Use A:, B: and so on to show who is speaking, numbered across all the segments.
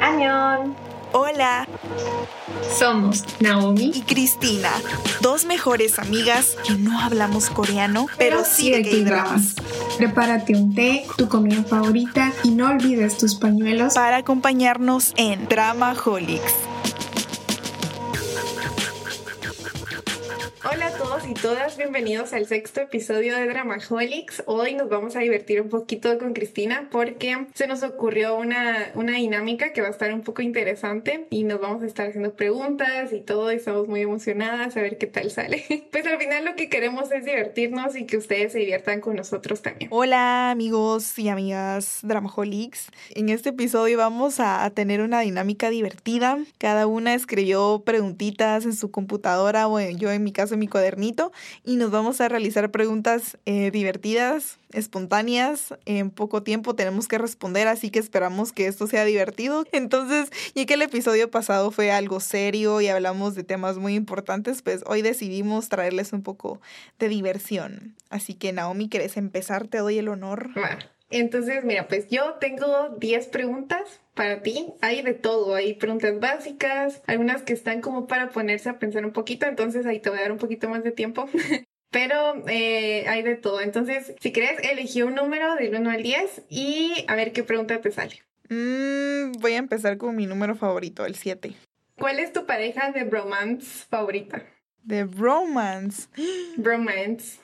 A: Añón.
B: Hola.
A: Somos Naomi
B: y Cristina, dos mejores amigas que no hablamos coreano, pero, sí de K-dramas.
A: Prepárate un té, tu comida favorita y no olvides tus pañuelos
B: para acompañarnos en Dramaholics.
C: Hola a todos y todas, bienvenidos al sexto episodio de Dramaholics. Hoy nos vamos a divertir un poquito con Cristina porque se nos ocurrió una, una dinámica que va a estar un poco interesante y nos vamos a estar haciendo preguntas y todo y estamos muy emocionadas a ver qué tal sale. Pues al final lo que queremos es divertirnos y que ustedes se diviertan con nosotros también.
B: Hola amigos y amigas Dramaholics. En este episodio vamos a tener una dinámica divertida. Cada una escribió preguntitas en su computadora o yo en mi caso mi cuadernito y nos vamos a realizar preguntas eh, divertidas, espontáneas. En poco tiempo tenemos que responder, así que esperamos que esto sea divertido. Entonces, ya que el episodio pasado fue algo serio y hablamos de temas muy importantes, pues hoy decidimos traerles un poco de diversión. Así que Naomi, ¿quieres empezar? Te doy el honor.
C: Bueno. Entonces, mira, pues yo tengo 10 preguntas para ti. Hay de todo, hay preguntas básicas, algunas que están como para ponerse a pensar un poquito, entonces ahí te voy a dar un poquito más de tiempo. Pero eh, hay de todo. Entonces, si quieres, elegí un número del 1 al 10 y a ver qué pregunta te sale.
B: Mm, voy a empezar con mi número favorito, el 7.
C: ¿Cuál es tu pareja de bromance favorita?
B: De bromance.
C: Bromance.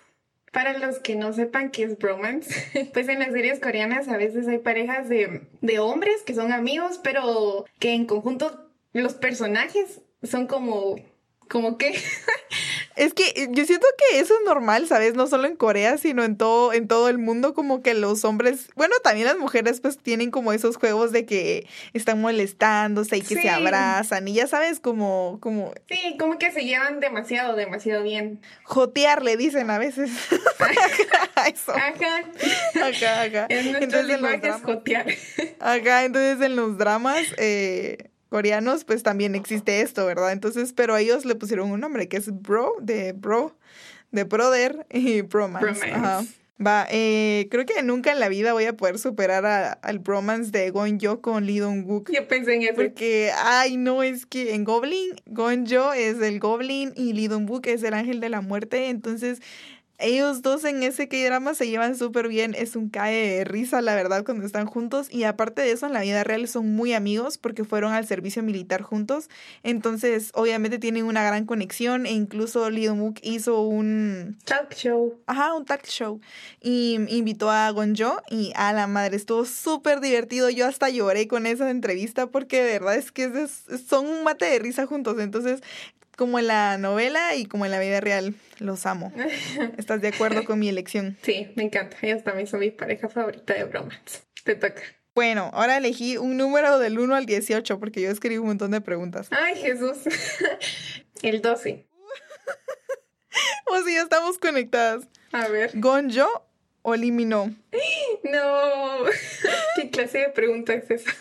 C: Para los que no sepan qué es bromance, pues en las series coreanas a veces hay parejas de, de hombres que son amigos, pero que en conjunto los personajes son como como que
B: Es que yo siento que eso es normal, ¿sabes? No solo en Corea, sino en todo, en todo el mundo, como que los hombres, bueno, también las mujeres pues tienen como esos juegos de que están molestándose y que se abrazan y ya sabes, como, como...
C: Sí, como que se llevan demasiado, demasiado bien.
B: Jotear, le dicen a veces.
C: eso. Ajá.
B: Acá, acá.
C: En nuestros lenguajes jotear.
B: Acá, entonces en los dramas, eh coreanos, pues también existe esto, ¿verdad? Entonces, pero a ellos le pusieron un nombre que es bro, de bro, de brother y bromance. Ajá. Va, eh, creo que nunca en la vida voy a poder superar al bromance de Gonjo con Lee Dong-wook.
C: Yo pensé en eso.
B: Porque, ay, no, es que en Goblin, Gonjo es el Goblin y Lee Dong-wook es el ángel de la muerte. Entonces, ellos dos en ese K-drama se llevan súper bien, es un cae de risa, la verdad, cuando están juntos. Y aparte de eso, en la vida real son muy amigos porque fueron al servicio militar juntos. Entonces, obviamente tienen una gran conexión e incluso Lee Mook hizo un
C: talk show.
B: Ajá, un talk show. Y invitó a Gonjo y a la madre, estuvo súper divertido. Yo hasta lloré con esa entrevista porque de verdad es que son un mate de risa juntos. Entonces, como en la novela y como en la vida real. Los amo. ¿Estás de acuerdo con mi elección?
C: Sí, me encanta. Ellos también son mi pareja favorita de bromance. Te toca.
B: Bueno, ahora elegí un número del 1 al 18 porque yo escribí un montón de preguntas.
C: Ay, Jesús. El 12.
B: o si ya estamos conectadas.
C: A ver.
B: ¿Gonjo o Limino?
C: No. ¿Qué clase de pregunta es esa?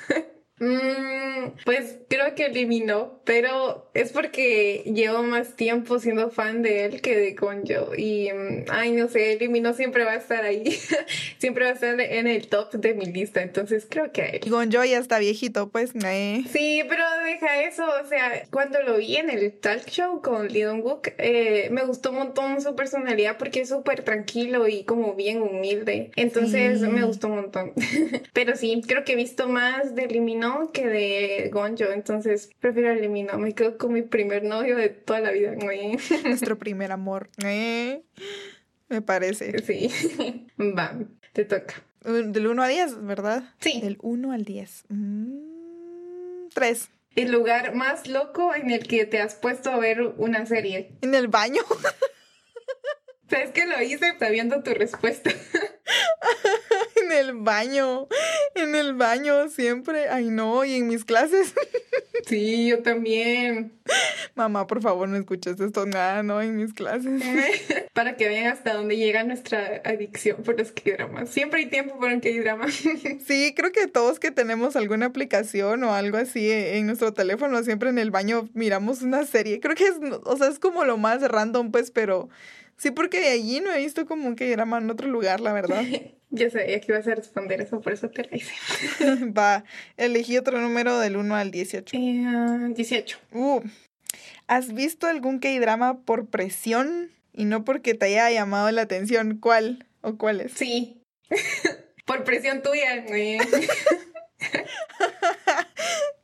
C: Mm, pues creo que eliminó, pero es porque llevo más tiempo siendo fan de él que de Gonjo. Y, mm, ay, no sé, eliminó siempre va a estar ahí. siempre va a estar en el top de mi lista, entonces creo que a él.
B: Gonjo ya está viejito, pues. Eh.
C: Sí, pero deja eso, o sea, cuando lo vi en el talk show con Lee Dong-wook, eh, me gustó un montón su personalidad porque es súper tranquilo y como bien humilde. Entonces me gustó un montón. pero sí, creo que he visto más de Eliminó que de Gonjo, entonces prefiero eliminarme Me quedo con mi primer novio de toda la vida.
B: Nuestro primer amor. ¿eh? Me parece.
C: Sí. Va, te toca.
B: Del 1 a 10, ¿verdad?
C: Sí.
B: Del 1 al 10. 3.
C: Mm, el lugar más loco en el que te has puesto a ver una serie.
B: En el baño.
C: ¿Sabes que lo hice sabiendo tu respuesta?
B: el baño, en el baño siempre. Ay, no, y en mis clases.
C: Sí, yo también.
B: Mamá, por favor, no escuches esto nada, no, en mis clases.
C: Para que vean hasta dónde llega nuestra adicción por los K-dramas. Siempre hay tiempo para un K-drama.
B: Sí, creo que todos que tenemos alguna aplicación o algo así en nuestro teléfono, siempre en el baño miramos una serie. Creo que es, o sea, es como lo más random, pues, pero sí, porque de allí no he visto como un K-drama en otro lugar, la verdad.
C: Yo sabía que ibas a responder eso, por eso te lo hice.
B: Va, elegí otro número del 1 al 18.
C: Eh, 18.
B: Uh, ¿Has visto algún K-drama por presión y no porque te haya llamado la atención? ¿Cuál o cuáles?
C: Sí. por presión tuya.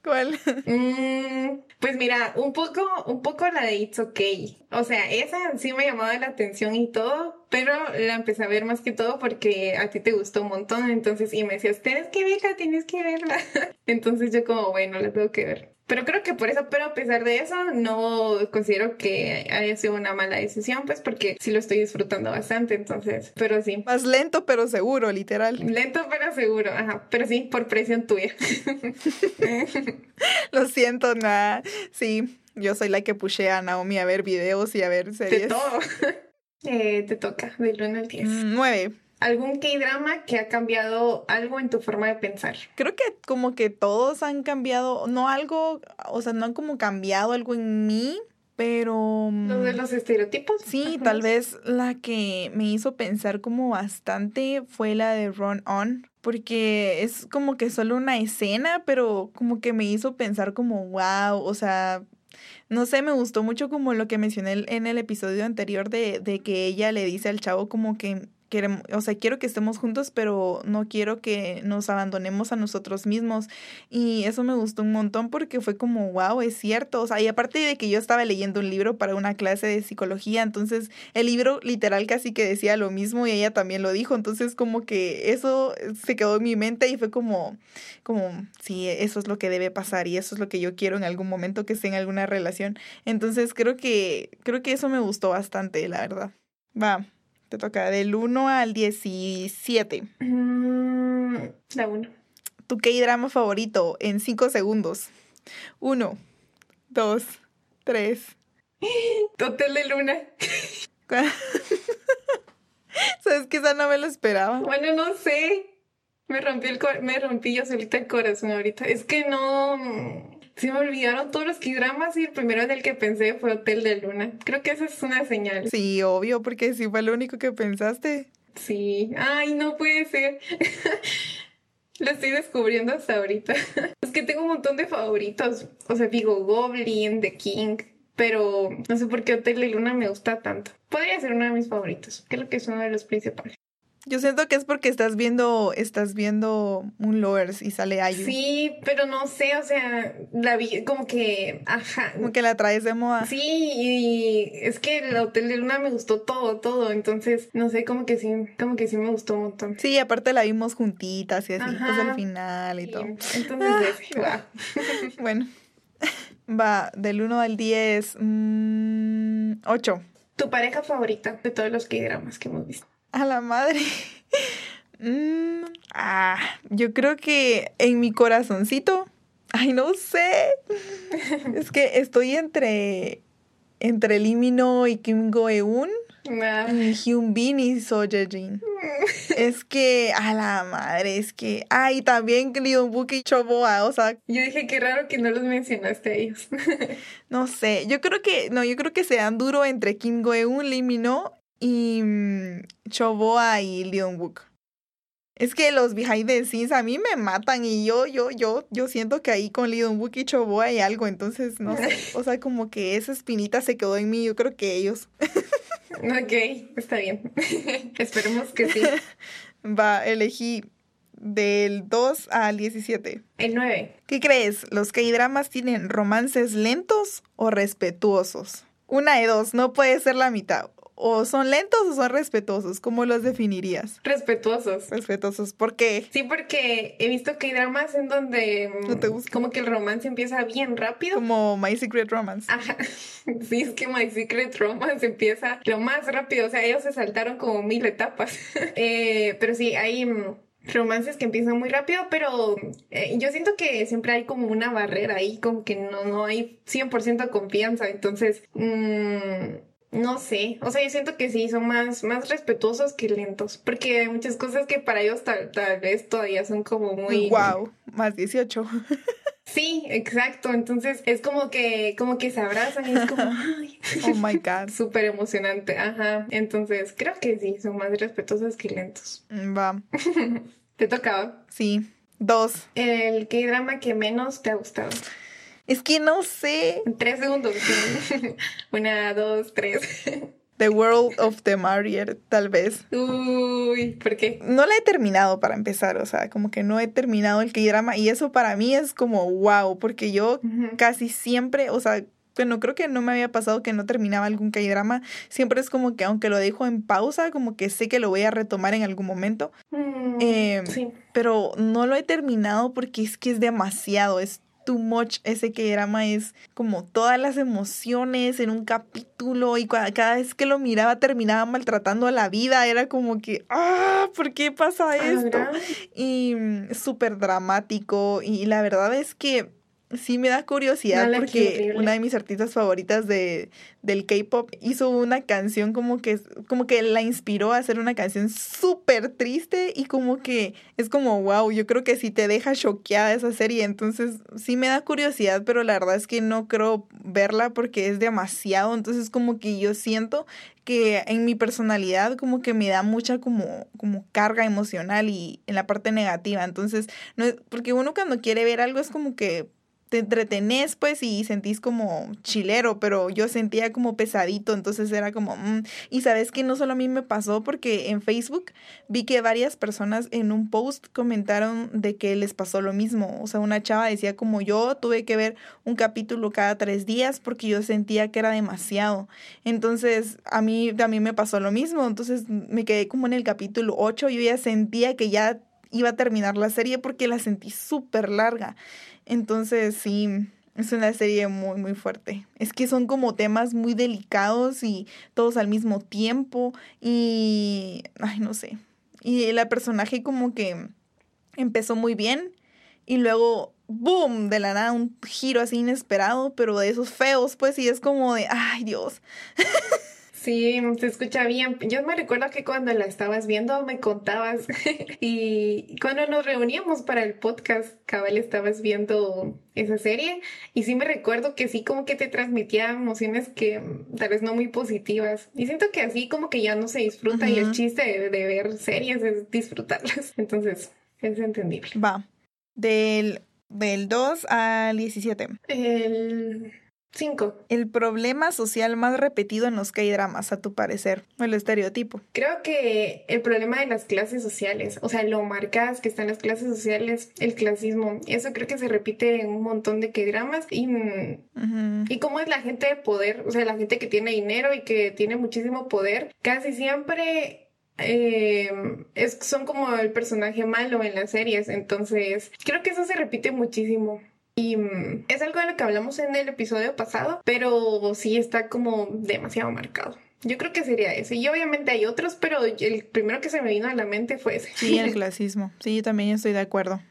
B: ¿Cuál?
C: Mm, pues mira, un poco, un poco la de It's Okay. O sea, esa sí me llamaba la atención y todo, pero la empecé a ver más que todo porque a ti te gustó un montón, entonces, y me decías, tienes que verla, tienes que verla. Entonces yo como, bueno, la tengo que ver. Pero creo que por eso, pero a pesar de eso, no considero que haya sido una mala decisión, pues porque sí lo estoy disfrutando bastante, entonces, pero sí.
B: Más lento pero seguro, literal.
C: Lento pero seguro, ajá, pero sí, por presión tuya.
B: Lo siento, nada. Sí, yo soy la que pushea a Naomi a ver videos y a ver
C: De
B: series.
C: todo. Eh, te toca, del 1 al 10.
B: Mm, Nueve.
C: ¿Algún K-drama que ha cambiado algo en tu forma de pensar?
B: Creo que como que todos han cambiado, no algo, o sea, no han como cambiado algo en mí, pero...
C: ¿Los de los estereotipos?
B: Sí, tal vez la que me hizo pensar como bastante fue la de Run On, porque es como que solo una escena, pero como que me hizo pensar como, wow, o sea, no sé, me gustó mucho como lo que mencioné en el episodio anterior de, de que ella le dice al chavo como que queremos, o sea, quiero que estemos juntos, pero no quiero que nos abandonemos a nosotros mismos. Y eso me gustó un montón porque fue como, wow, es cierto. O sea, y aparte de que yo estaba leyendo un libro para una clase de psicología, entonces el libro literal casi que decía lo mismo y ella también lo dijo. Entonces como que eso se quedó en mi mente y fue como, como, sí, eso es lo que debe pasar y eso es lo que yo quiero en algún momento que esté en alguna relación. Entonces creo que, creo que eso me gustó bastante, la verdad. Va, te toca del 1 al 17.
C: Mm, la 1.
B: Tu K-drama favorito en 5 segundos. 1, 2, 3.
C: Hotel de Luna.
B: Sabes que esa no me lo esperaba.
C: Bueno, no sé. Me rompí el me rompí yo solita el corazón ahorita. Es que no. Se me olvidaron todos los K-dramas y el primero en el que pensé fue Hotel de Luna. Creo que esa es una señal.
B: Sí, obvio, porque si fue lo único que pensaste.
C: Sí. Ay, no puede ser. Lo estoy descubriendo hasta ahorita. Es que tengo un montón de favoritos. O sea, digo Goblin, The King. Pero no sé por qué Hotel de Luna me gusta tanto. Podría ser uno de mis favoritos. Creo que es uno de los principales.
B: Yo siento que es porque estás viendo, estás viendo un Lovers y sale Ayu.
C: Sí, pero no sé, o sea, la vi como que, ajá.
B: Como que la traes de moda.
C: Sí, y es que el Hotel de Luna me gustó todo, todo. Entonces, no sé, como que sí, como que sí me gustó un montón.
B: Sí, aparte la vimos juntitas y así, pues al final y
C: Sí,
B: todo.
C: Entonces, wow.
B: Bueno, va del 1 al 10, 8.
C: Tu pareja favorita de todos los K-dramas que hemos visto.
B: A la madre. Mm, ah, yo creo que en mi corazoncito, ay, no sé. Es que estoy entre entre Lee Min-ho y Kim Go-eun
C: Ah,
B: y Hyun Bin y So Jae-jin. Es que a la madre, es que ay, también Lee Dong-wook y Cho Boa, o sea,
C: Yo dije qué raro que no los mencionaste a ellos.
B: no sé. Yo creo que no, yo creo que se dan duro entre Kim Go-eun, Lee Min-ho y mm, Cho Boa y Lee Dong-wook. Es que los behind the scenes a mí me matan y yo, yo, yo, yo siento que ahí con Lee Dong-wook y Cho Boa hay algo, entonces no sé, o sea, como que esa espinita se quedó en mí, yo creo que ellos.
C: ok, está bien. Esperemos que sí.
B: Va, elegí del 2 al 17.
C: El 9.
B: ¿Qué crees? ¿Los K-dramas tienen romances lentos o respetuosos? Una de dos, no puede ser la mitad. O son lentos o son respetuosos. ¿Cómo los definirías?
C: Respetuosos.
B: Respetuosos, ¿por qué?
C: Sí, porque he visto que hay dramas en donde mm,
B: No te gusta.
C: como que el romance empieza bien rápido.
B: Como My Secret Romance.
C: Ajá. Sí, es que My Secret Romance empieza lo más rápido. O sea, ellos se saltaron como mil etapas. Eh, pero sí, hay, mm, romances que empiezan muy rápido, pero eh, yo siento que siempre hay como una barrera ahí, como que no, no hay 100% confianza, entonces, mmm, no sé, o sea, yo siento que sí, son más, más respetuosos que lentos, porque hay muchas cosas que para ellos tal, tal vez todavía son como muy...
B: Wow, más 18.
C: Sí, exacto. Entonces es como que, como que se abrazan y es como, ay.
B: Oh my God.
C: Súper emocionante. Ajá. Entonces creo que sí, son más respetuosos que lentos.
B: Mm, Va.
C: ¿Te tocaba?
B: Sí. Dos.
C: El K-drama que menos te ha gustado.
B: Es que no sé.
C: Tres segundos. Una, dos, tres.
B: The World of the Marrier, tal vez.
C: Uy, ¿por qué?
B: No la he terminado para empezar, o sea, como que no he terminado el K-drama y eso para mí es como wow, porque yo casi siempre, o sea, bueno, creo que no me había pasado que no terminaba algún K-drama, siempre es como que aunque lo dejo en pausa, como que sé que lo voy a retomar en algún momento,
C: Mm,
B: Eh,
C: sí.
B: pero no lo he terminado porque es que es demasiado, es too much. Ese K-drama es como todas las emociones en un capítulo y cada vez que lo miraba terminaba maltratando a la vida. Era como que, ah, ¿por qué pasa
C: Ah,
B: esto? Y mm, súper dramático. Y la verdad es que sí me da curiosidad
C: Dale,
B: porque una de mis artistas favoritas de, del K-pop hizo una canción como que, como que la inspiró a hacer una canción súper triste y como que es como, wow, yo creo que sí te deja choqueada esa serie. Entonces sí me da curiosidad, pero la verdad es que no creo verla porque es demasiado. Entonces como que yo siento que en mi personalidad como que me da mucha como, como carga emocional y en la parte negativa. Entonces, no es, porque uno cuando quiere ver algo es como que te entretenés pues y sentís como chilero, pero yo sentía como pesadito, entonces era como, mm. y sabes que no solo a mí me pasó porque en Facebook vi que varias personas en un post comentaron de que les pasó lo mismo, o sea, una chava decía como yo tuve que ver un capítulo cada tres días porque yo sentía que era demasiado, entonces a mí también me pasó lo mismo, entonces me quedé como en el capítulo 8, yo ya sentía que ya iba a terminar la serie porque la sentí súper larga. Entonces sí, es una serie muy, muy fuerte. Es que son como temas muy delicados y todos al mismo tiempo y, ay, no sé. Y la personaje como que empezó muy bien y luego, ¡boom!, de la nada un giro así inesperado, pero de esos feos, pues, y es como de, ay, Dios.
C: Sí, se escucha bien. Yo me recuerdo que cuando la estabas viendo me contabas y cuando nos reuníamos para el podcast, cabal, estabas viendo esa serie y sí me recuerdo que sí como que te transmitía emociones que tal vez no muy positivas. Y siento que así como que ya no se disfruta y el chiste de, de ver series es disfrutarlas. Entonces, es entendible.
B: Va, del, del 2 al 17.
C: El 5.
B: El problema social más repetido en los K-dramas, a tu parecer, o el estereotipo.
C: Creo que el problema de las clases sociales, o sea, lo marcadas que están las clases sociales, el clasismo, eso creo que se repite en un montón de K-dramas y, mm, y cómo es la gente de poder, o sea, la gente que tiene dinero y que tiene muchísimo poder, casi siempre eh, es, son como el personaje malo en las series, entonces creo que eso se repite muchísimo. Y mm, es algo de lo que hablamos en el episodio pasado, pero sí está como demasiado marcado. Yo creo que sería ese. Y obviamente hay otros, pero el primero que se me vino a la mente fue ese.
B: Sí, el clasismo. Sí, yo también estoy de acuerdo.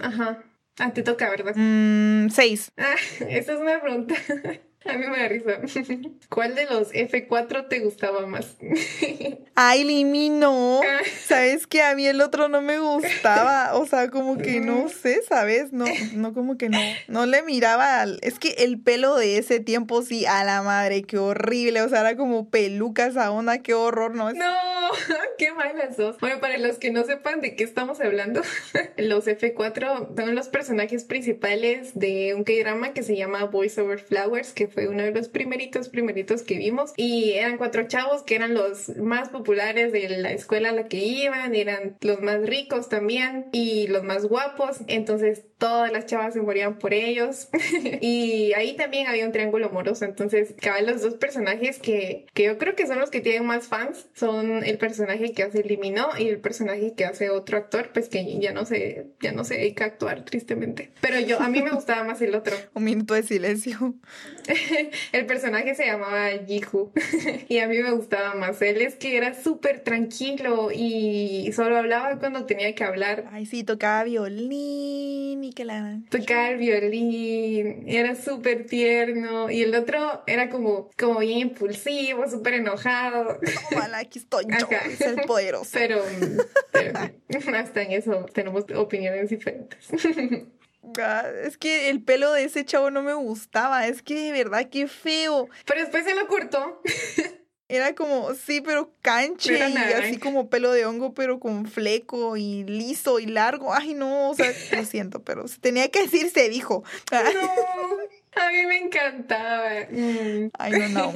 C: Ajá. Ah, te toca, ¿verdad?
B: Mm, seis.
C: Ah, esa es una pregunta. A mí me da risa. ¿Cuál de los F4 te gustaba más?
B: Ay, Limi, no. Sabes que a mí el otro no me gustaba. O sea, como que no sé, ¿sabes? No, no, como que no. No le miraba al. Es que el pelo de ese tiempo, sí, a la madre, qué horrible. O sea, era como peluca esa onda, qué horror, ¿no?
C: No, qué malas sos. Bueno, para los que no sepan de qué estamos hablando, los F4 son los personajes principales de un K-drama que se llama Voice Over Flowers, que fue uno de los primeritos, primeritos que vimos. Y eran cuatro chavos que eran los más populares de la escuela a la que iban, eran los más ricos también y los más guapos. Entonces todas las chavas se morían por ellos. y ahí también había un triángulo amoroso. Entonces, cabal, los dos personajes que, que yo creo que son los que tienen más fans son el personaje que hace Liminó y el personaje que hace otro actor, pues que ya no se, ya no se dedica a actuar, tristemente. Pero yo, a mí me gustaba más el otro.
B: Un minuto de silencio.
C: el personaje se llamaba Jihu y a mí me gustaba más él. Es que era súper tranquilo y solo hablaba cuando tenía que hablar.
B: Ay, sí, tocaba violín y que la...
C: Tocaba el violín, era súper tierno y el otro era como, como bien impulsivo, súper enojado.
B: Ojalá, aquí estoy yo, es el poderoso.
C: Pero, pero hasta en eso tenemos opiniones diferentes.
B: Ah, es que el pelo de ese chavo no me gustaba. Es que de verdad, qué feo.
C: Pero después se lo cortó.
B: Era como, sí, pero canche y así como pelo de hongo, pero con fleco y liso y largo. Ay, no, o sea, lo siento, pero tenía que decir, se dijo.
C: No, a mí me encantaba.
B: Mm. Ay, no, no.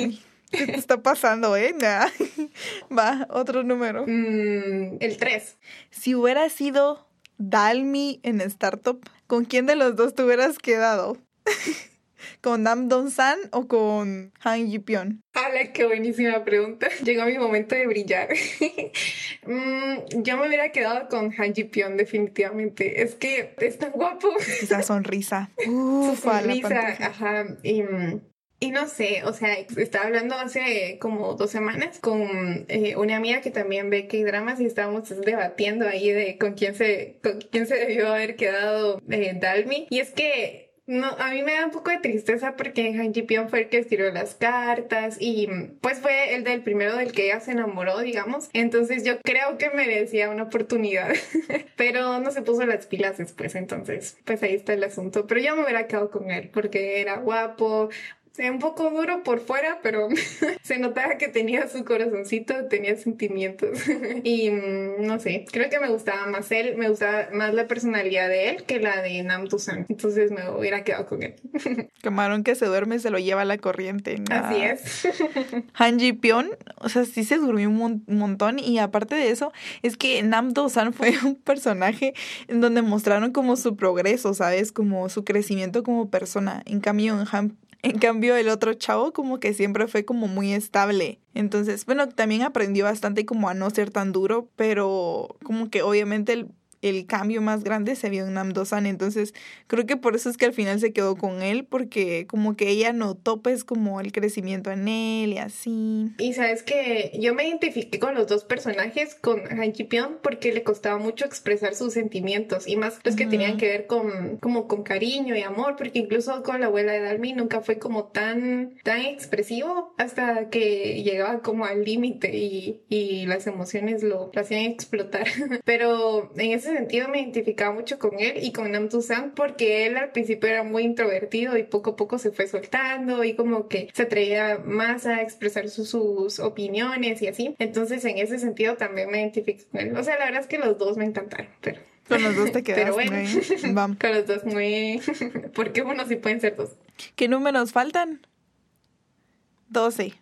B: ¿Qué te está pasando, eh? Va, otro número.
C: Mm, el 3.
B: Si hubiera sido Dalmi en Startup, ¿con quién de los dos te hubieras quedado? ¿Con Nam Don-san o con Han Yi-pyeon?
C: ¡Hala, qué buenísima pregunta! Llegó mi momento de brillar. mm, yo me hubiera quedado con Han Ji-pyeon, definitivamente. Es que es tan guapo.
B: Esa sonrisa.
C: Su sonrisa, ajá. Y, y, no sé, o sea, estaba hablando hace como dos semanas con eh, una amiga que también ve que dramas y estábamos debatiendo ahí de con quién se, con quién se debió haber quedado eh, Dalmi. Y es que no, a mí me da un poco de tristeza porque Han Ji fue el que escribió las cartas y pues fue el del primero del que ella se enamoró, digamos. Entonces yo creo que merecía una oportunidad, pero no se puso las pilas después, entonces pues ahí está el asunto. Pero yo me hubiera quedado con él porque era guapo, un poco duro por fuera, pero se notaba que tenía su corazoncito, tenía sentimientos. y mm, no sé, creo que me gustaba más él, me gustaba más la personalidad de él que la de Nam Tusan. Entonces me hubiera quedado con él.
B: Camarón que se duerme se lo lleva a la corriente.
C: Así es.
B: Han Ji Pyeon, o sea, sí se durmió un, montón y aparte de eso, es que Nam Do-san fue un personaje en donde mostraron como su progreso, ¿sabes? Como su crecimiento como persona. En cambio, en Han en cambio, el otro chavo como que siempre fue como muy estable. Entonces, bueno, también aprendió bastante como a no ser tan duro, pero como que obviamente el cambio más grande se vio en Namdosan. Entonces, creo que por eso es que al final se quedó con él, porque como que ella notó pues como el crecimiento en él y así.
C: Y sabes que yo me identifiqué con los dos personajes, con Han Ji porque le costaba mucho expresar sus sentimientos y más los que tenían que ver con como con cariño y amor, porque incluso con la abuela de Dalmi nunca fue como tan tan expresivo hasta que llegaba como al límite y, y las emociones lo, lo hacían explotar. Pero en ese sentido me identificaba mucho con él y con Nam Tusan porque él al principio era muy introvertido y poco a poco se fue soltando y como que se atrevía más a expresar sus opiniones y así. Entonces en ese sentido también me identifico con él. O sea, la verdad es que los dos me encantaron, pero...
B: Con los dos te quedas Pero bueno,
C: Vamos. con los dos muy... porque uno sí pueden ser dos.
B: ¿Qué números faltan? 12.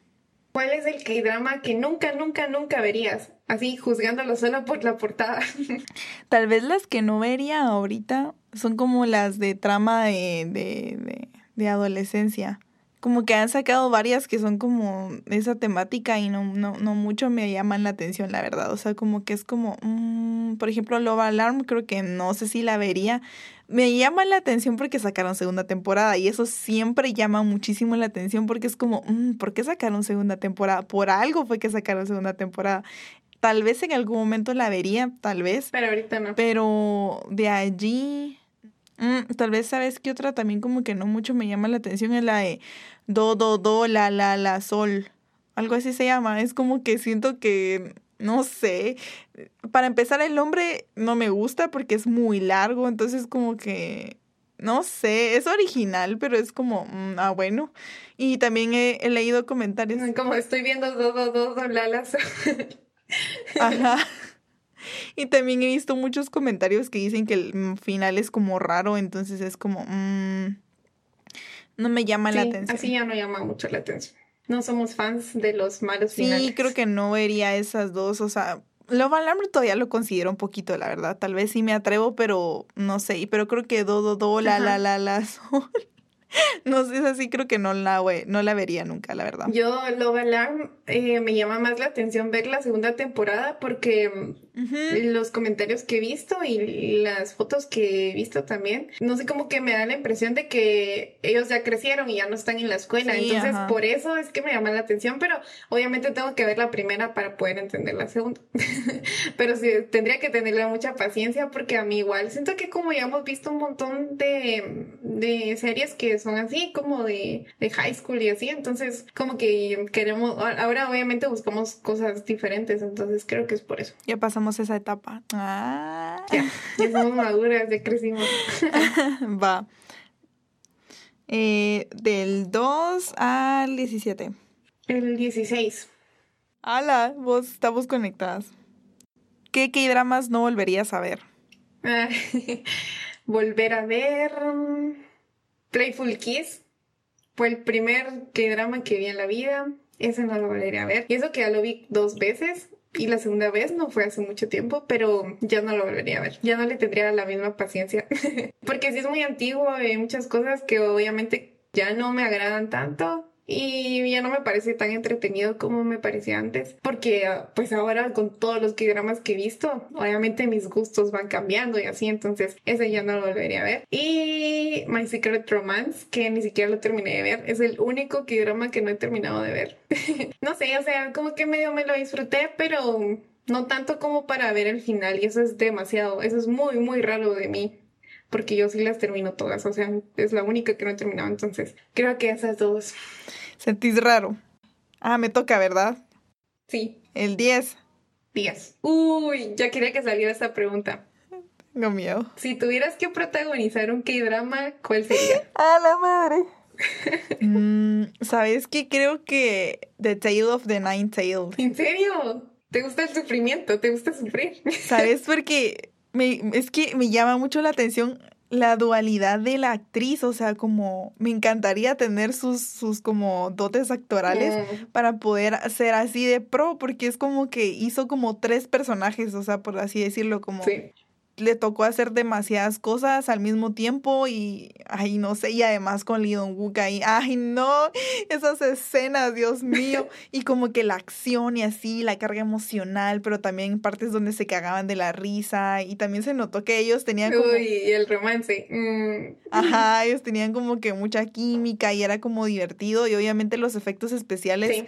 C: ¿Cuál es el K-drama que nunca, nunca, nunca verías? Así, juzgándolo solo por la portada.
B: Tal vez las que no vería ahorita son como las de trama de, de, de, adolescencia. Como que han sacado varias que son como esa temática y no, no, no mucho me llaman la atención, la verdad. O sea, como que es como, mm, por ejemplo, Love Alarm, creo que no sé si la vería, me llama la atención porque sacaron segunda temporada y eso siempre llama muchísimo la atención porque es como, mm, ¿por qué sacaron segunda temporada? Por algo fue que sacaron segunda temporada. Tal vez en algún momento la vería, tal vez.
C: Pero ahorita no.
B: Pero de allí, mm, tal vez sabes que otra también como que no mucho me llama la atención es la de do, do, do, la, la, la, sol. Algo así se llama. Es como que siento que no sé. Para empezar, el nombre no me gusta porque es muy largo, entonces como que, no sé, es original, pero es como, mm, ah, bueno. Y también he, leído comentarios.
C: Como estoy viendo dos, dos, dos, lalas.
B: Ajá. Y también he visto muchos comentarios que dicen que el final es como raro, entonces es como, mm, no me llama la atención.
C: Así ya no llama mucho la atención no somos fans de los malos finales.
B: Sí, creo que no vería esas dos, o sea, Love Alarm todavía lo considero un poquito, la verdad. Tal vez sí me atrevo, pero no sé. Pero creo que Do, Do, Do, La, La, La, La, No sé, es así, creo que no la, no la vería nunca, la verdad.
C: Yo Love Alarm eh, me llama más la atención ver la segunda temporada porque los comentarios que he visto y las fotos que he visto también, no sé, como que me da la impresión de que ellos ya crecieron y ya no están en la escuela. Entonces, por eso es que me llama la atención, pero obviamente tengo que ver la primera para poder entender la segunda. pero sí, tendría que tenerle mucha paciencia porque a mí igual siento que como ya hemos visto un montón de, de series que son así, como de, de high school y así, entonces como que queremos, ahora obviamente buscamos cosas diferentes, entonces creo que es por eso.
B: Ya pasamos esa etapa. Ah.
C: Ya, ya somos maduras, ya crecimos.
B: Va. Eh, del 2 al 17.
C: El 16.
B: Ala, vos estamos conectadas. ¿Qué K-dramas no volverías a ver?
C: Ah, volver a ver mm, Playful Kiss. Fue el primer K-drama que vi en la vida. Ese no lo volvería a ver. Y eso que ya lo vi dos veces. Y la segunda vez no fue hace mucho tiempo, pero ya no lo volvería a ver. Ya no le tendría la misma paciencia. Porque sí es muy antiguo, hay muchas cosas que obviamente ya no me agradan tanto y ya no me parece tan entretenido como me parecía antes, porque ah, pues ahora con todos los dramas que he visto, obviamente mis gustos van cambiando y así, entonces ese ya no lo volvería a ver. Y My Secret Romance, que ni siquiera lo terminé de ver, es el único drama que no he terminado de ver. no sé, o sea, como que medio me lo disfruté, pero no tanto como para ver el final y eso es demasiado, eso es muy, muy raro de mí porque yo sí las termino todas, o sea, es la única que no he terminado, entonces creo que esas dos.
B: ¿Sentís raro? Ah, me toca, ¿verdad?
C: Sí.
B: El 10.
C: 10. Uy, ya quería que saliera esta pregunta.
B: Tengo miedo.
C: Si tuvieras que protagonizar un K-drama, ¿cuál sería?
B: ¡A la madre! Mm, ¿Sabes qué? Creo que The Tale of the Nine Tails.
C: ¿En serio? ¿Te gusta el sufrimiento? ¿Te gusta sufrir?
B: ¿Sabes? Porque me, es que me llama mucho la atención la dualidad de la actriz, o sea, como me encantaría tener sus, sus como dotes actorales para poder ser así de pro, porque es como que hizo como tres personajes, o sea, por así decirlo, como le tocó hacer demasiadas cosas al mismo tiempo y, ay, no sé, y además con Lee Dong-wook ahí, ay, no, esas escenas, Dios mío, y como que la acción y así, la carga emocional, pero también partes donde se cagaban de la risa y también se notó que ellos tenían como...
C: Uy, y el romance. Mm.
B: Ajá, ellos tenían como que mucha química y era como divertido y obviamente los efectos especiales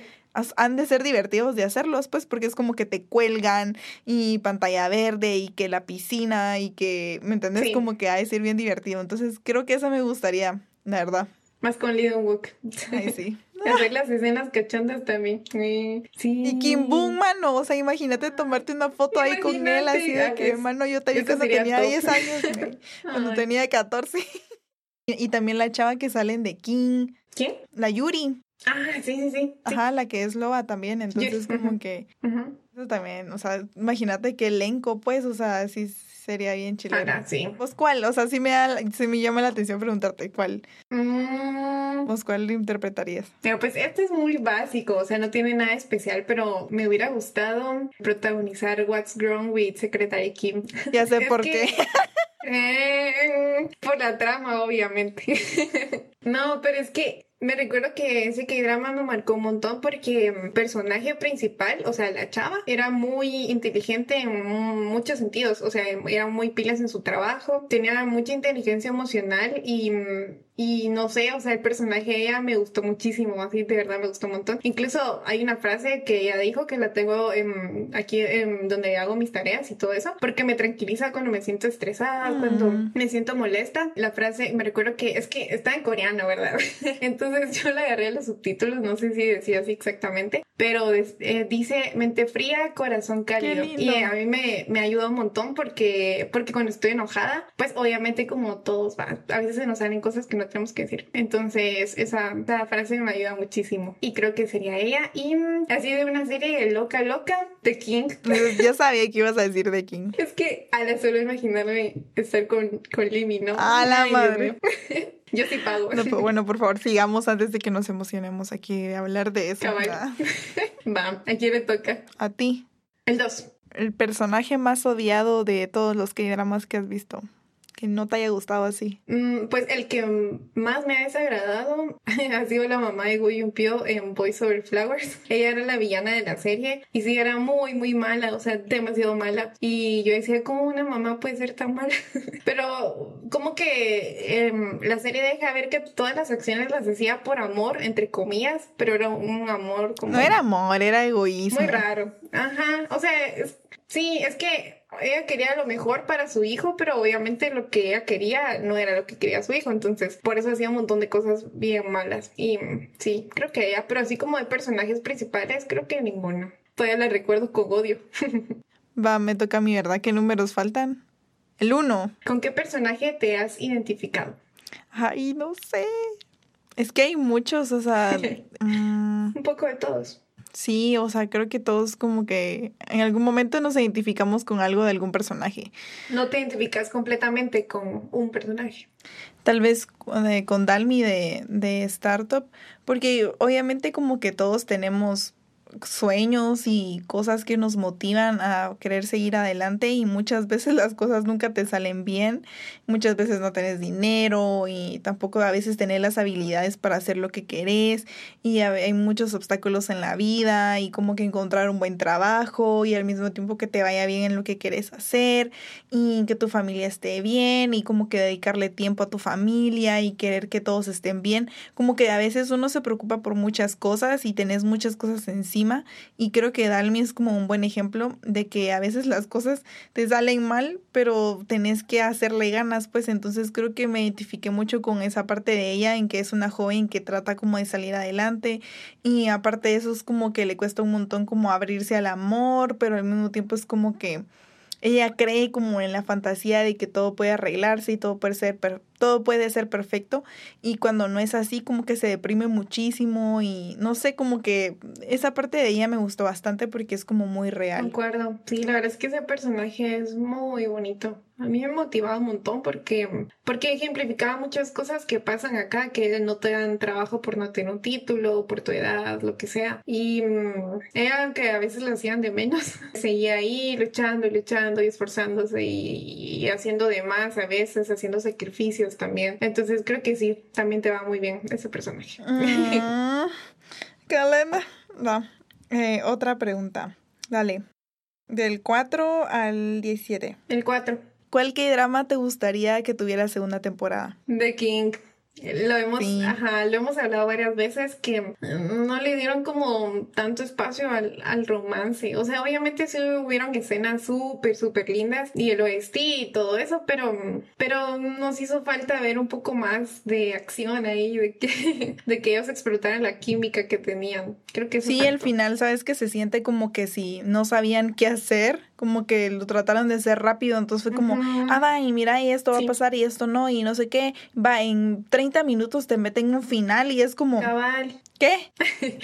B: han de ser divertidos de hacerlos, pues, porque es como que te cuelgan y pantalla verde y que la piscina y que, ¿me entendés? Como que ha de ser bien divertido. Entonces, creo que eso me gustaría, la verdad.
C: Más con Lee Wook.
B: Ay, sí.
C: Hacer las escenas cachondas también. Sí.
B: Y Kim Boom, mano. O sea, imagínate tomarte una foto ahí con él, así de que, mano, yo te vi cuando tenía 10 años, cuando tenía 14. y también la chava que salen de King.
C: ¿Quién?
B: La Yuri.
C: Ah, sí, sí, sí.
B: Ajá, la que es loba también, entonces como que eso también, o sea, imagínate qué elenco, pues, o sea, sí sería bien chileno.
C: Ah, sí.
B: ¿Vos cuál? O sea, sí me, da, sí me llama la atención preguntarte cuál.
C: Mm.
B: ¿Vos cuál interpretarías?
C: Pero pues este es muy básico, o sea, no tiene nada especial, pero me hubiera gustado protagonizar What's Grown with Secretary Kim.
B: Ya sé por qué.
C: Eh, por la trama, obviamente. no, pero es que me recuerdo que ese K-drama me marcó un montón porque el personaje principal, o sea, la chava, era muy inteligente en muchos sentidos. O sea, era muy pilas en su trabajo, tenía mucha inteligencia emocional y, y no sé, o sea, el personaje de ella me gustó muchísimo, así de verdad me gustó un montón. Incluso hay una frase que ella dijo que la tengo aquí en donde hago mis tareas y todo eso, porque me tranquiliza cuando me siento estresada, cuando mm. me siento molesta. La frase, me recuerdo que es que está en coreano, ¿verdad? Entonces, entonces yo le agarré los subtítulos, no sé si decía así exactamente, pero eh, dice mente fría, corazón cálido. Y a mí me, me ayuda un montón porque, porque cuando estoy enojada, pues obviamente como todos, va, a veces se nos salen cosas que no tenemos que decir. Entonces esa, esa frase me ayuda muchísimo. Y creo que sería ella. Y así de una serie loca, loca, The King.
B: Yo sabía que ibas a decir The King.
C: Es que a la solo imaginarme estar con, con Limi, ¿no?
B: A la madre.
C: Yo sí pago.
B: bueno, por favor, sigamos antes de que nos emocionemos aquí de hablar de eso.
C: Va, ¿a quién le toca?
B: A ti.
C: El 2.
B: El personaje más odiado de todos los K-dramas que has visto. Que no te haya gustado así?
C: Mm, pues el que más me ha desagradado ha sido la mamá de Gu Pyo en Boys Over Flowers. Ella era la villana de la serie y sí era muy, muy mala, o sea, demasiado mala. Y yo decía, ¿cómo una mamá puede ser tan mala? Pero como que em, la serie deja ver que todas las acciones las hacía por amor, entre comillas, pero era un amor como...
B: No era amor, era egoísmo.
C: Muy raro. Ajá, o sea, sí, es que ella quería lo mejor para su hijo, pero obviamente lo que ella quería no era lo que quería su hijo, entonces por eso hacía un montón de cosas bien malas. Y sí, creo que ella, pero así como de personajes principales, creo que ninguno. Todavía la recuerdo con odio.
B: Va, me toca a mí, ¿verdad? ¿Qué números faltan? El uno.
C: ¿Con qué personaje te has identificado?
B: Ay, no sé. Es que hay muchos, o sea...
C: Mm. Un poco de todos.
B: Sí, o sea, creo que todos como que en algún momento nos identificamos con algo de algún personaje.
C: No te identificas completamente con un personaje.
B: Tal vez eh, con Dalmi de, de Startup, porque obviamente como que todos tenemos sueños y cosas que nos motivan a querer seguir adelante y muchas veces las cosas nunca te salen bien, muchas veces no tienes dinero y tampoco a veces tener las habilidades para hacer lo que querés y hay muchos obstáculos en la vida y como que encontrar un buen trabajo y al mismo tiempo que te vaya bien en lo que querés hacer y que tu familia esté bien y como que dedicarle tiempo a tu familia y querer que todos estén bien, como que a veces uno se preocupa por muchas cosas y tenés muchas cosas encima y creo que Dalmi es como un buen ejemplo de que a veces las cosas te salen mal, pero tenés que hacerle ganas, pues. Entonces creo que me identifiqué mucho con esa parte de ella en que es una joven que trata como de salir adelante y aparte de eso es como que le cuesta un montón como abrirse al amor, pero al mismo tiempo es como que ella cree como en la fantasía de que todo puede arreglarse y todo puede ser todo puede ser perfecto y cuando no es así como que se deprime muchísimo y no sé, como que esa parte de ella me gustó bastante porque es como muy real.
C: acuerdo sí, la verdad es que ese personaje es muy bonito. A mí me motivaba un montón porque, porque ejemplificaba muchas cosas que pasan acá, que no te dan trabajo por no tener un título, por tu edad, lo que sea. Y mm, ella, que a veces lo hacían de menos, seguía ahí luchando y luchando y esforzándose y haciendo de más a veces, haciendo sacrificios también. Entonces creo que sí, también te va muy bien ese personaje.
B: Mm, eh, otra pregunta. Dale. Del 4 al 17.
C: El 4.
B: ¿Cuál drama te gustaría que tuviera segunda temporada?
C: The King. Lo hemos, ajá, lo hemos hablado varias veces que no le dieron como tanto espacio al, al romance. O sea, obviamente sí hubieron escenas súper, súper lindas y el OST y todo eso, pero, pero nos hizo falta ver un poco más de acción ahí, de que, de que ellos explotaran la química que tenían. Creo que
B: Sí, al final, sabes que se siente como que si no sabían qué hacer como que lo trataron de hacer rápido, entonces fue como, ah, va, y mira, y esto va a pasar y esto no, y no sé qué, va, en 30 minutos te meten un final y es como,
C: Cabal.
B: ¿qué?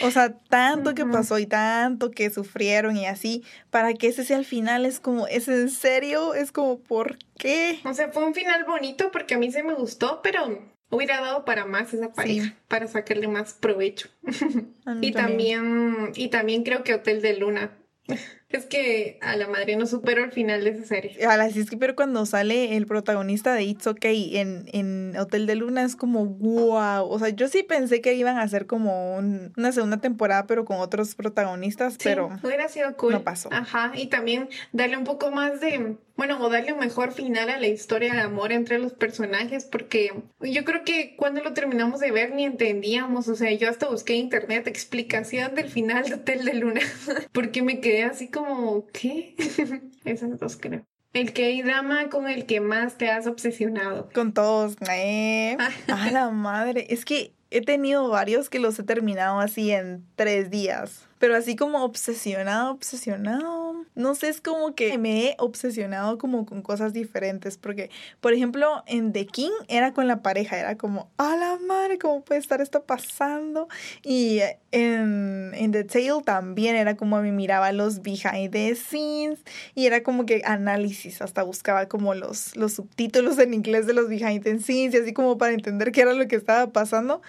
B: O sea, tanto que pasó y tanto que sufrieron y así, para que ese sea el final, es como, ¿es en serio? Es como, ¿por qué?
C: O sea, fue un final bonito porque a mí se me gustó, pero hubiera dado para más esa pareja, para sacarle más provecho. y también, y también creo que Hotel de Luna es que a la madre no supero el final de esa serie.
B: A la es que pero cuando sale el protagonista de It's Okay en, en Hotel de Luna es como wow. O sea, yo sí pensé que iban a hacer como una segunda temporada, pero con otros protagonistas, pero
C: hubiera sido cool.
B: No pasó.
C: Ajá, y también darle un poco más de, bueno, o darle un mejor final a la historia de amor entre los personajes, porque yo creo que cuando lo terminamos de ver ni entendíamos. O sea, yo hasta busqué en internet explicación del final de Hotel de Luna, porque me quedé así como, ¿qué? Esas dos creo. El que drama con el que más te has obsesionado.
B: Con todos, eh. A la madre. Es que he tenido varios que los he terminado así en tres días. Pero así como obsesionado, obsesionado. No sé, es como que me he obsesionado como con cosas diferentes. Porque, por ejemplo, en The King era con la pareja. Era como, a la madre, ¿cómo puede estar esto pasando? Y en, en The Tale también era como me miraba los behind the scenes. Y era como que análisis. Hasta buscaba como los, los subtítulos en inglés de los behind the scenes. Y así como para entender qué era lo que estaba pasando.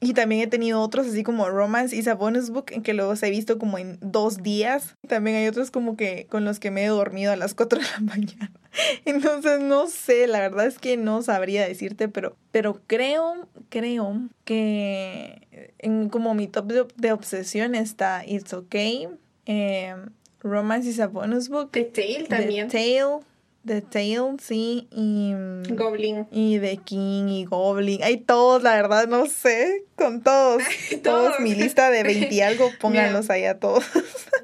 B: Y también he tenido otros así como Romance is a Bonus Book, en que los he visto como en dos días. También hay otros como que con los que me he dormido a las 4 de la mañana. Entonces no sé, la verdad es que no sabría decirte, pero, pero creo, creo que en como mi top de, obsesión está It's Okay, eh, Romance is a Bonus Book.
C: The Tale también.
B: The Tale. The Tale, sí, y...
C: Goblin.
B: Y The King y Goblin. Hay todos, la verdad, no sé, con todos. todos. mi lista de 20 y algo, pónganlos ahí a todos.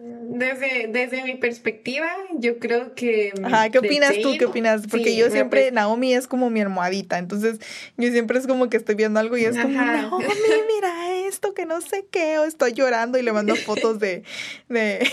C: Desde, desde mi perspectiva, yo creo que...
B: Ajá, ¿qué opinas tú? ¿Qué opinas? Porque yo siempre, Naomi es como mi almohadita, entonces yo siempre es como que estoy viendo algo y es como, Naomi, mira esto, que no sé qué, o estoy llorando y le mando fotos de... De,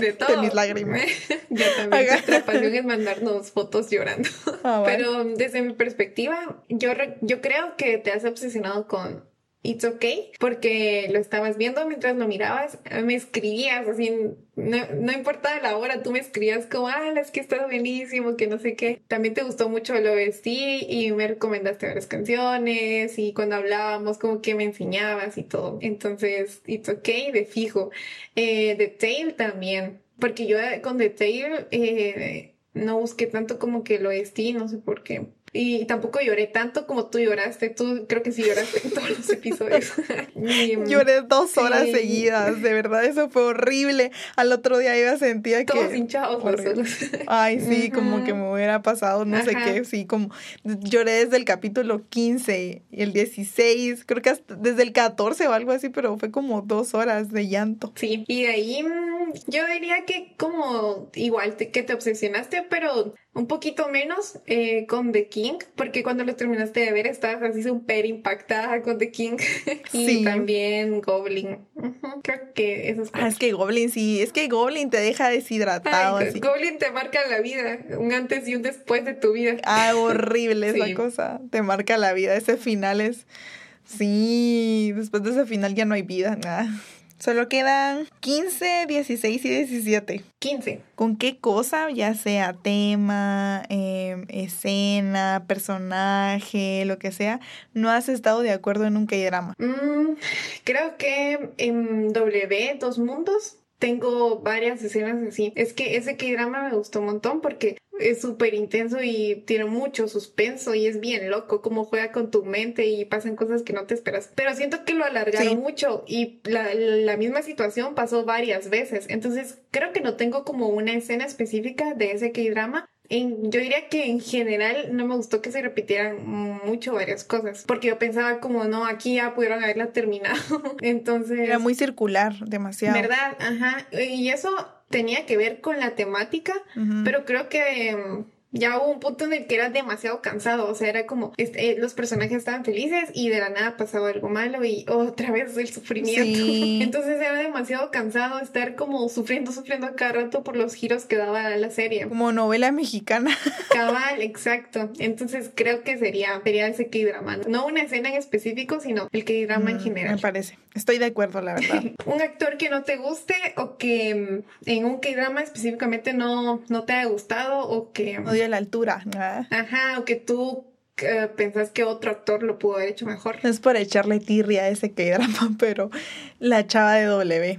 C: de, todo.
B: de mis lágrimas.
C: yo también, nuestra pasión es mandarnos fotos llorando. Ah, Pero desde mi perspectiva, yo, yo creo que te has obsesionado con It's okay, porque lo estabas viendo mientras lo mirabas, me escribías así, no, no importaba la hora, tú me escribías como, ah, es que está buenísimo, que no sé qué. También te gustó mucho lo vestí y me recomendaste varias canciones y cuando hablábamos como que me enseñabas y todo. Entonces, It's okay, de fijo. Eh, The Tale también, porque yo con The Tale eh, no busqué tanto como que lo vestí, no sé por qué y tampoco lloré tanto como tú lloraste. Tú creo que sí lloraste en todos los episodios.
B: Lloré dos horas seguidas, de verdad, eso fue horrible. Al otro día iba a sentir
C: que... Todos hinchados
B: Ay, sí, como que me hubiera pasado, no sé qué, sí, como... Lloré desde el capítulo 15 y el 16, creo que hasta desde el 14 o algo así, pero fue como dos horas de llanto.
C: Sí, y de ahí mm, yo diría que como igual te, que te obsesionaste, pero un poquito menos eh, con The King, porque cuando lo terminaste de ver estabas así súper impactada con The King y también Goblin. Creo que eso es.
B: Ah, es que Goblin sí, es que Goblin te deja deshidratado. así.
C: Goblin te marca la vida, un antes y un después de tu vida.
B: Ah, horrible esa cosa, te marca la vida, ese final es... Sí, después de ese final ya no hay vida, nada. Solo quedan 15, 16 y 17.
C: 15.
B: ¿Con qué cosa, ya sea tema, em, escena, personaje, lo que sea, no has estado de acuerdo en un K-drama?
C: Mm, creo que en W, Dos Mundos, tengo varias escenas así. Es que ese K-drama me gustó un montón porque es súper intenso y tiene mucho suspenso y es bien loco cómo juega con tu mente y pasan cosas que no te esperas. Pero siento que lo alargaron mucho y la, la, misma situación pasó varias veces. Entonces creo que no tengo como una escena específica de ese K-drama, yo diría que en general no me gustó que se repitieran mucho varias cosas, porque yo pensaba como, no, aquí ya pudieron haberla terminado. Entonces...
B: Era muy circular, demasiado.
C: ¿Verdad? Ajá. Y eso tenía que ver con la temática, pero creo que ya hubo un punto en el que era demasiado cansado, o sea, era como este, los personajes estaban felices y de la nada pasaba algo malo y otra vez el sufrimiento. Entonces era demasiado cansado estar como sufriendo, sufriendo a cada rato por los giros que daba la serie.
B: Como novela mexicana.
C: Cabal, exacto. Entonces creo que sería, sería ese K-drama. No una escena en específico, sino el K-drama en mm, general.
B: Me parece. Estoy de acuerdo, la verdad.
C: un actor que no te guste o que mm, en un K-drama específicamente no, no te haya gustado o que
B: de la altura.
C: Ajá, o que tú eh, pensás que otro actor lo pudo haber hecho mejor.
B: No es por echarle tirria a ese que drama, pero la chava de W.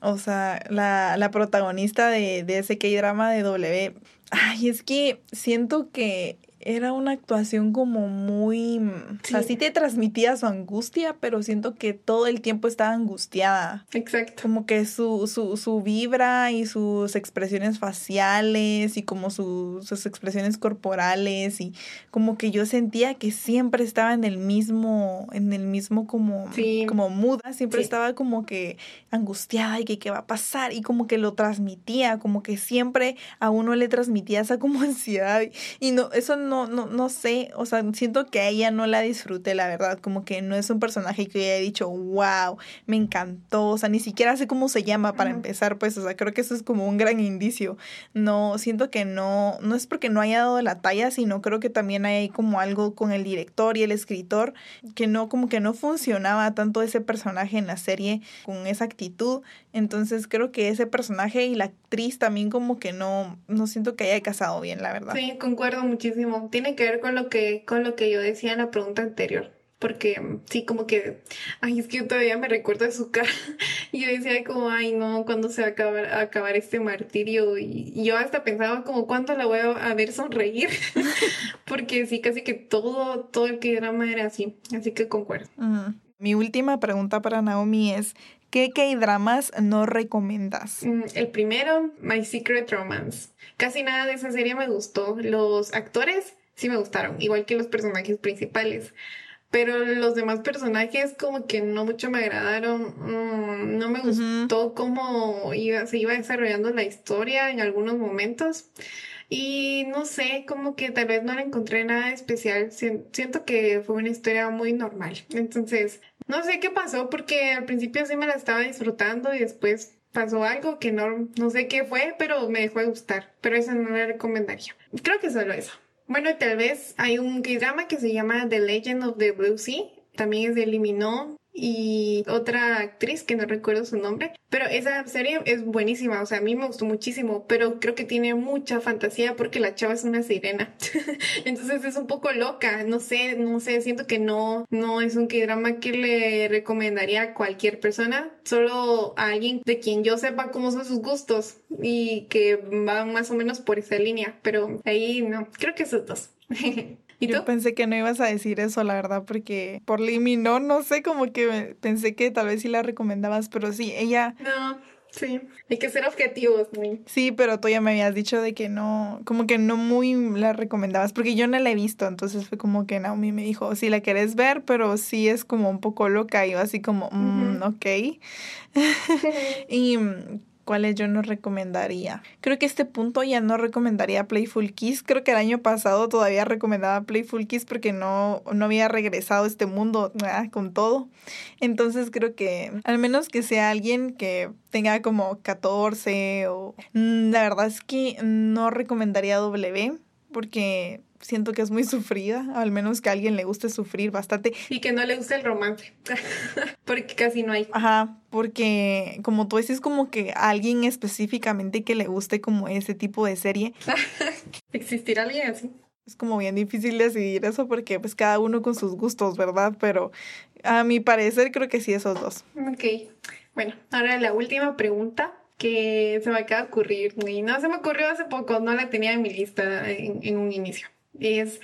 B: O sea, la, la protagonista de, de ese K-drama de W. Ay, es que siento que era una actuación como muy... Mm, o sea, sí. te transmitía su angustia, pero siento que todo el tiempo estaba angustiada.
C: Exacto.
B: Como que su, su, su vibra y sus expresiones faciales y como sus expresiones corporales y como que yo sentía que siempre estaba en el mismo, en el mismo como, como muda, siempre estaba como que angustiada y que qué va a pasar y como que lo transmitía, como que siempre a uno le transmitía esa como ansiedad y no, eso no no, no, no sé, o sea, siento que a ella no la disfruté, la verdad, como que no es un personaje que haya dicho, wow, me encantó, o sea, ni siquiera sé cómo se llama para empezar, pues, o sea, creo que eso es como un gran indicio. No, siento que no, no es porque no haya dado la talla, sino creo que también hay como algo con el director y el escritor que no, como que no funcionaba tanto ese personaje en la serie con esa actitud, entonces creo que ese personaje y la actriz también como que no, no siento que haya casado bien, la verdad.
C: Sí, concuerdo muchísimo tiene que ver con lo que, con lo que yo decía en la pregunta anterior. porque mm, sí, como que, ay, es que todavía me recuerdo de su cara y yo decía como, ay, no, ¿cuándo se va a acabar, acabar este martirio? Y, yo hasta pensaba como, ¿cuándo la voy a ver sonreír? porque sí, casi que todo, todo el que drama era así, así que concuerdo.
B: Mi última pregunta para Naomi es, ¿qué K-dramas no recomiendas?
C: Mm, El primero, My Secret Romance. Casi nada de esa serie me gustó. Los actores sí me gustaron, igual que los personajes principales. Pero los demás personajes como que no mucho me agradaron. Mm, no me gustó cómo iba, se iba desarrollando la historia en algunos momentos. Y no sé, como que tal vez no le encontré nada especial. Sien- Siento que fue una historia muy normal. Entonces, no sé qué pasó porque al principio sí me la estaba disfrutando y después pasó algo que no, no sé qué fue, pero me dejó de gustar. Pero esa no la recomendaría. Creo que solo eso. Bueno, y tal vez hay un drama que se llama The Legend of the Blue Sea. También es de Liminó y otra actriz que no recuerdo su nombre. Pero esa serie es buenísima. O sea, a mí me gustó muchísimo. Pero creo que tiene mucha fantasía porque la chava es una sirena. Entonces es un poco loca. No sé, no sé. Siento que no, no es un drama que le recomendaría a cualquier persona. Solo a alguien de quien yo sepa cómo son sus gustos y que van más o menos por esa línea. Pero ahí no. Creo que esos dos. ¿Y tú?
B: Yo pensé que no ibas a decir eso, la verdad, porque por Limi no, no sé, como que pensé que tal vez sí la recomendabas, pero sí, ella,
C: No, sí. Hay que ser objetivos, ¿no?
B: sí, pero tú ya me habías dicho de que no, como que no muy la recomendabas, porque yo no la he visto, entonces fue como que Naomi me dijo, sí la querés ver, pero sí es como un poco loca, y yo así como, mm, ok. Y cuáles yo no recomendaría. Creo que este punto ya no recomendaría Playful Kiss. Creo que el año pasado todavía recomendaba Playful Kiss porque no, no había regresado a este mundo ah, con todo. Entonces creo que al menos que sea alguien que tenga como 14 o... Mm, La verdad es que no recomendaría W porque siento que es muy sufrida, al menos que a alguien le guste sufrir bastante.
C: Y que no le gusta el romance. Porque casi no hay.
B: Ajá, porque como tú dices, como que a alguien específicamente que le guste como ese tipo de serie,
C: ¿Existirá alguien así?
B: es como bien difícil decidir eso porque pues cada uno con sus gustos, ¿verdad? Pero a mi parecer creo que sí esos dos.
C: Ok. Bueno, ahora la última pregunta que se me acaba de ocurrir. Y no se me ocurrió hace poco, no la tenía en mi lista en, en un inicio. Es,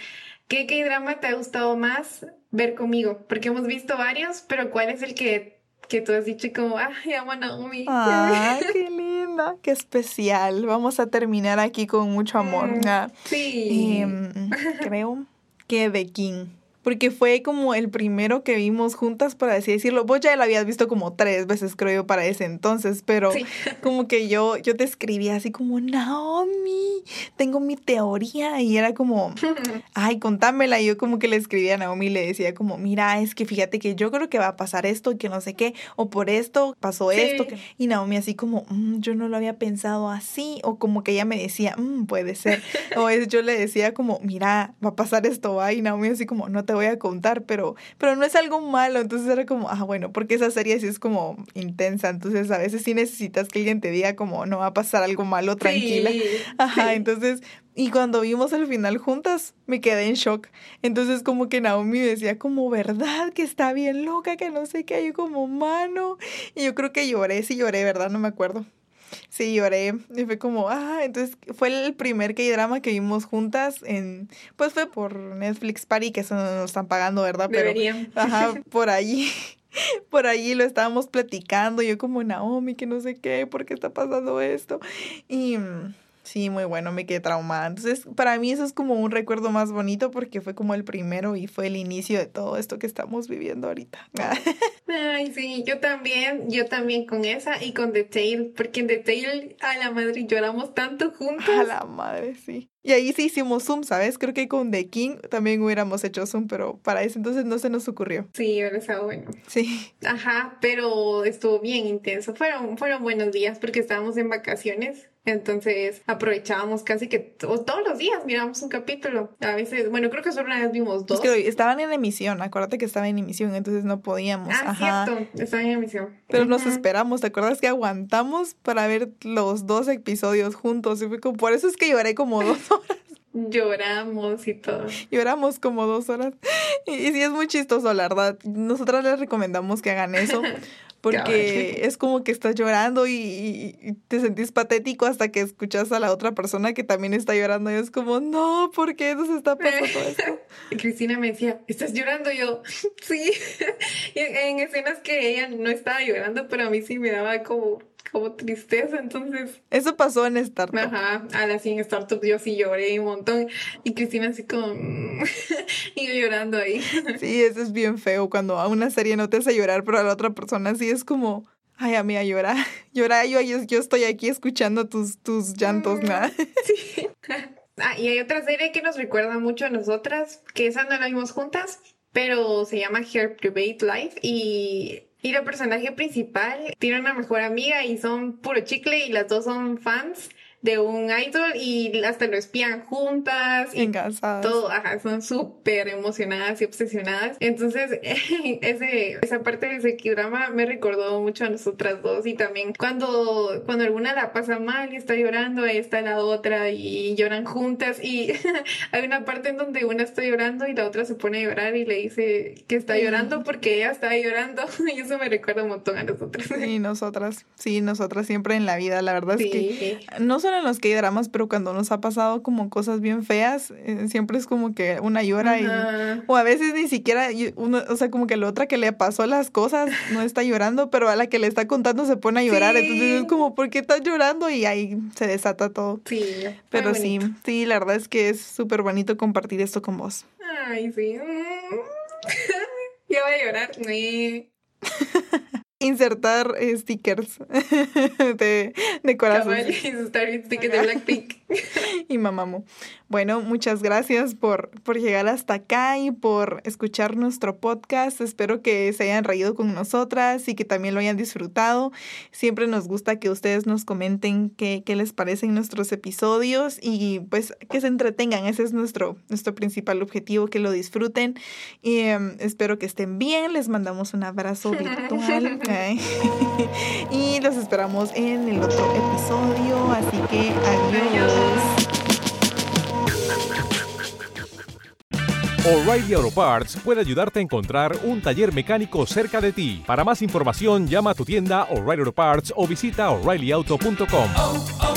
C: ¿qué drama te ha gustado más ver conmigo? Porque hemos visto varios, pero ¿cuál es el que, que tú has dicho como, ah, amo a Naomi?
B: ¡Ay, qué linda! ¡Qué especial! Vamos a terminar aquí con mucho amor.
C: Mm, Sí.
B: Em, creo que The King. Porque fue como el primero que vimos juntas, por así decirlo. Vos ya la habías visto como tres veces, creo yo, para ese entonces, pero
C: Sí.
B: como que yo, yo te escribía así como, Naomi, tengo mi teoría. Y era como, ay, contámela. Y yo como que le escribía a Naomi y le decía como, mira, es que fíjate que yo creo que va a pasar esto y que no sé qué, o por esto pasó
C: Sí.
B: esto. que-". Y Naomi así como, "Mm, yo no lo había pensado así, o como que ella me decía, "Mm, puede ser. O es, yo le decía como, mira, va a pasar esto, va. Y Naomi así como, no te voy a contar, pero, pero no es algo malo. Entonces era como, ah, bueno, porque esa serie sí es como intensa. Entonces a veces sí necesitas que alguien te diga como, no va a pasar algo malo, tranquila.
C: Sí,
B: Ajá,
C: sí.
B: entonces, y cuando vimos el final juntas, me quedé en shock. Entonces, como que Naomi decía como, ¿verdad? Que está bien loca, que no sé qué, yo como, mano. Y yo creo que lloré, sí lloré, ¿verdad? No me acuerdo. Sí, lloré. Y fue como, ah, entonces fue el primer K-drama que vimos juntas en, pues fue por Netflix Party, que eso no nos están pagando, ¿verdad? Pero,
C: Deberían.
B: Ajá, por allí. Por allí lo estábamos platicando, yo como Naomi, que no sé qué, ¿por qué está pasando esto? Y mm, sí, muy bueno, me quedé traumada. Entonces, para mí eso es como un recuerdo más bonito porque fue como el primero y fue el inicio de todo esto que estamos viviendo ahorita.
C: Ay, sí, yo también, yo también con esa y con The Tale, porque en The Tale a la madre lloramos tanto juntos.
B: A la madre, sí. Y ahí sí hicimos Zoom, ¿sabes? Creo que con The King también hubiéramos hecho Zoom, pero para ese entonces no se nos ocurrió.
C: Sí, ahora está bueno.
B: Sí.
C: Ajá, pero estuvo bien intenso. Fueron, fueron buenos días porque estábamos en vacaciones. Entonces aprovechábamos casi que to- todos los días mirábamos un capítulo. A veces, bueno, creo que solo una vez vimos
B: Es
C: dos.
B: que estaban en emisión, acuérdate que estaba en emisión, entonces no podíamos.
C: ah,
B: Ajá.
C: cierto, estaban en emisión.
B: Pero nos esperamos, ¿te acuerdas que aguantamos para ver los dos episodios juntos? Y fue como, por eso es que lloré como dos horas.
C: Lloramos y todo.
B: Lloramos como dos horas. Y, sí es muy chistoso, la verdad. Nosotras les recomendamos que hagan eso. Porque es como que estás llorando y, te sentís patético hasta que escuchas a la otra persona que también está llorando y es como, no, ¿por qué nos está pasando esto?
C: Cristina me decía, ¿estás llorando? yo, sí. en escenas que ella no estaba llorando, pero a mí sí me daba como como tristeza, entonces...
B: Eso pasó en Startup.
C: Ajá, a sí en Startup yo sí lloré un montón y Cristina así como... y yo llorando ahí.
B: sí, eso es bien feo cuando a una serie no te hace llorar, pero a la otra persona sí es como... Ay, amiga, llora. Llora, yo, yo, yo estoy aquí escuchando tus, tus llantos, ¿no?
C: sí. Ah, y hay otra serie que nos recuerda mucho a nosotras, que esa no la vimos juntas, pero se llama Her Private Life y y la personaje principal tiene una mejor amiga y son puro chicle y las dos son fans de un idol y hasta lo espían juntas. Y Todo, ajá, son súper emocionadas y obsesionadas. Entonces, ese, esa parte de ese drama me recordó mucho a nosotras dos y también cuando, cuando alguna la pasa mal y está llorando, ahí está la otra y lloran juntas y hay una parte en donde una está llorando y la otra se pone a llorar y le dice que está llorando porque ella está llorando y eso me recuerda un montón a nosotras.
B: Sí, nosotras, sí, nosotras siempre en la vida, la verdad es que no solo en los que hay dramas, pero cuando nos ha pasado como cosas bien feas, eh, siempre es como que una llora y, o a veces ni siquiera, uno, o sea, como que la otra que le pasó las cosas no está llorando, pero a la que le está contando se pone a llorar, entonces es como, ¿por qué estás llorando? Y ahí se desata todo.
C: Sí.
B: Pero sí, sí, la verdad es que es súper bonito compartir esto con vos.
C: Ay, sí. ya voy a llorar.
B: insertar eh, stickers de, de corazón.
C: stickers de Blackpink.
B: y mamamo. Bueno, muchas gracias por, por llegar hasta acá y por escuchar nuestro podcast. Espero que se hayan reído con nosotras y que también lo hayan disfrutado. Siempre nos gusta que ustedes nos comenten qué, qué les parecen nuestros episodios y pues que se entretengan. Ese es nuestro, nuestro principal objetivo, que lo disfruten. Y em, espero que estén bien. Les mandamos un abrazo virtual. y los esperamos en el otro episodio. Así que adiós.
D: O'Reilly Auto Parts puede ayudarte a encontrar un taller mecánico cerca de ti. Para más información, llama a tu tienda O'Reilly Auto Parts o visita oreillyauto.com. Oh, oh,